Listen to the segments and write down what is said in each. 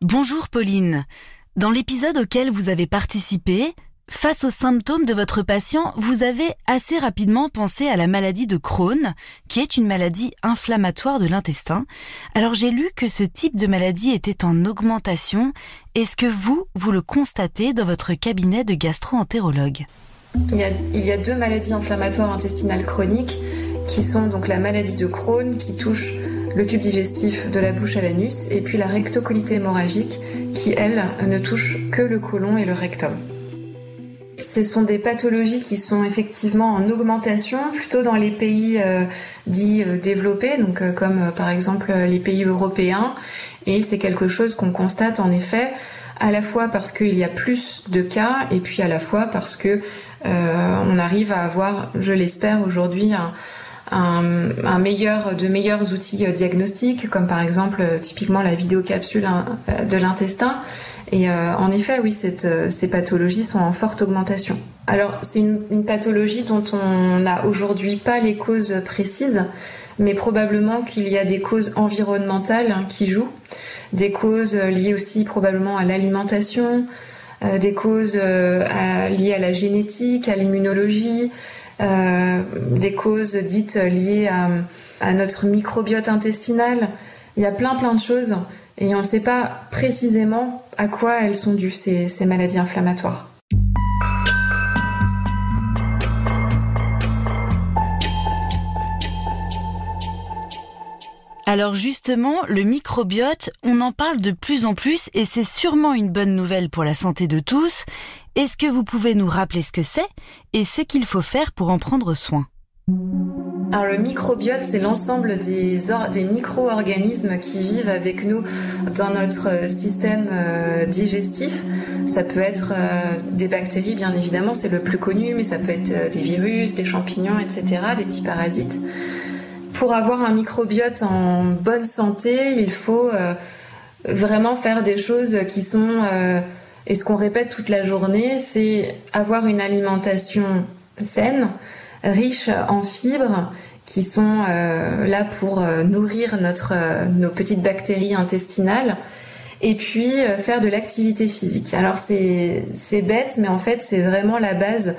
Bonjour Pauline. Dans l'épisode auquel vous avez participé, face aux symptômes de votre patient, vous avez assez rapidement pensé à la maladie de Crohn, qui est une maladie inflammatoire de l'intestin. Alors j'ai lu que ce type de maladie était en augmentation. Est-ce que vous, vous le constatez dans votre cabinet de gastro-entérologue? Il y, a, deux maladies inflammatoires intestinales chroniques qui sont donc la maladie de Crohn qui touche le tube digestif de la bouche à l'anus, et puis la rectocolite hémorragique qui, elle, ne touche que le côlon et le rectum. Ce sont des pathologies qui sont effectivement en augmentation, plutôt dans les pays euh, dits euh, développés, donc euh, comme par exemple les pays européens, et c'est quelque chose qu'on constate en effet à la fois parce qu'il y a plus de cas et puis à la fois parce que on arrive à avoir, je l'espère aujourd'hui, un, meilleur, de meilleurs outils euh, diagnostiques, comme par exemple euh, typiquement la vidéocapsule hein, euh, de l'intestin. Et en effet, oui, ces pathologies sont en forte augmentation. Alors, c'est une, pathologie dont on n'a aujourd'hui pas les causes précises, mais probablement qu'il y a des causes environnementales hein, qui jouent, des causes liées aussi probablement à l'alimentation, des causes liées à la génétique, à l'immunologie, euh, des causes dites liées à, notre microbiote intestinal. Il y a plein plein de choses et on ne sait pas précisément à quoi elles sont dues, ces maladies inflammatoires. Alors justement, le microbiote, on en parle de plus en plus et c'est sûrement une bonne nouvelle pour la santé de tous. Est-ce que vous pouvez nous rappeler ce que c'est et ce qu'il faut faire pour en prendre soin? Alors le microbiote, c'est l'ensemble des, micro-organismes qui vivent avec nous dans notre système euh, digestif. Ça peut être euh, des bactéries, bien évidemment, c'est le plus connu, mais ça peut être euh, des virus, des champignons, etc., des petits parasites. Pour avoir un microbiote en bonne santé, il faut vraiment faire des choses qui sont et ce qu'on répète toute la journée, c'est avoir une alimentation saine, riche en fibres qui sont euh, là pour euh, nourrir notre, euh, nos petites bactéries intestinales et puis faire de l'activité physique. Alors c'est bête, mais en fait c'est vraiment la base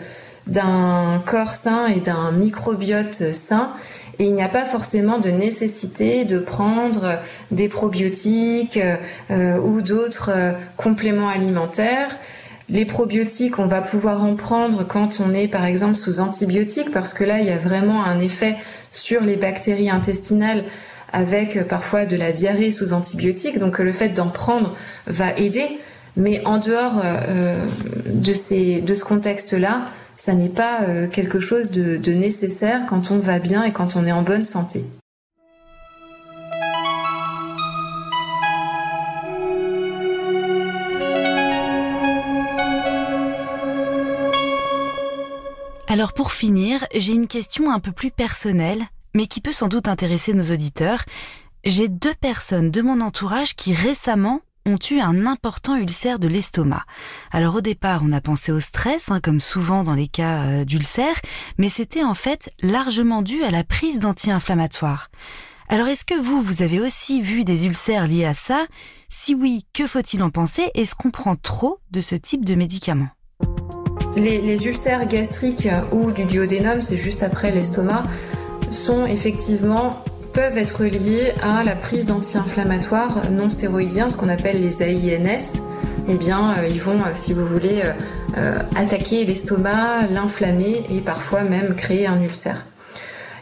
d'un corps sain et d'un microbiote sain et il n'y a pas forcément de nécessité de prendre des probiotiques euh, ou d'autres euh, compléments alimentaires. Les probiotiques, on va pouvoir en prendre quand on est par exemple sous antibiotiques parce que là, il y a vraiment un effet sur les bactéries intestinales avec euh, parfois de la diarrhée sous antibiotiques. Donc le fait d'en prendre va aider. Mais en dehors de, ce contexte-là, ça n'est pas euh, quelque chose de, nécessaire quand on va bien et quand on est en bonne santé. Alors pour finir, j'ai une question un peu plus personnelle, mais qui peut sans doute intéresser nos auditeurs. J'ai deux personnes de mon entourage qui récemment ont eu un important ulcère de l'estomac. Alors au départ, on a pensé au stress, hein, comme souvent dans les cas euh, d'ulcère, mais c'était en fait largement dû à la prise d'anti-inflammatoires. Alors est-ce que vous, vous avez aussi vu des ulcères liés à ça? Si oui, que faut-il en penser? Est-ce qu'on prend trop de ce type de médicaments? Les, les ulcères gastriques ou du duodénum, c'est juste après l'estomac, sont effectivement peuvent être liées à la prise d'anti-inflammatoires non stéroïdiens, ce qu'on appelle les AINS. Eh bien, euh, ils vont, euh, si vous voulez, euh, attaquer l'estomac, l'inflammer et parfois même créer un ulcère.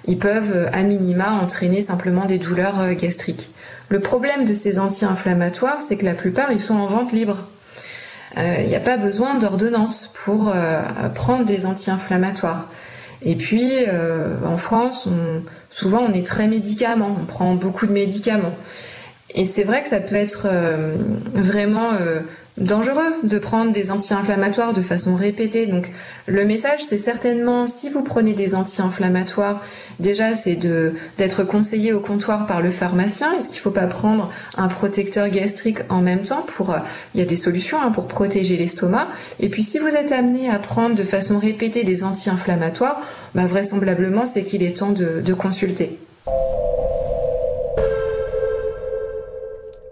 Ils peuvent, à minima, entraîner simplement des douleurs gastriques. Le problème de ces anti-inflammatoires, c'est que la plupart, ils sont en vente libre. Il n'y a pas besoin d'ordonnance pour prendre des anti-inflammatoires. Et puis, en France, on, souvent on est très médicaments, on prend beaucoup de médicaments. Et c'est vrai que ça peut être euh, vraiment euh, dangereux de prendre des anti-inflammatoires de façon répétée. Donc le message c'est certainement si vous prenez des anti-inflammatoires, déjà c'est d'être conseillé au comptoir par le pharmacien. Est-ce qu'il ne faut pas prendre un protecteur gastrique en même temps pour il y a des solutions hein, pour protéger l'estomac. Et puis si vous êtes amené à prendre de façon répétée des anti-inflammatoires, bah, vraisemblablement c'est qu'il est temps de consulter.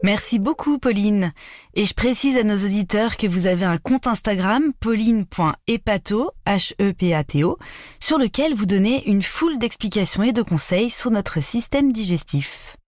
Merci beaucoup Pauline. Et je précise à nos auditeurs que vous avez un compte Instagram pauline.epato, H-E-P-A-T-O, sur lequel vous donnez une foule d'explications et de conseils sur notre système digestif.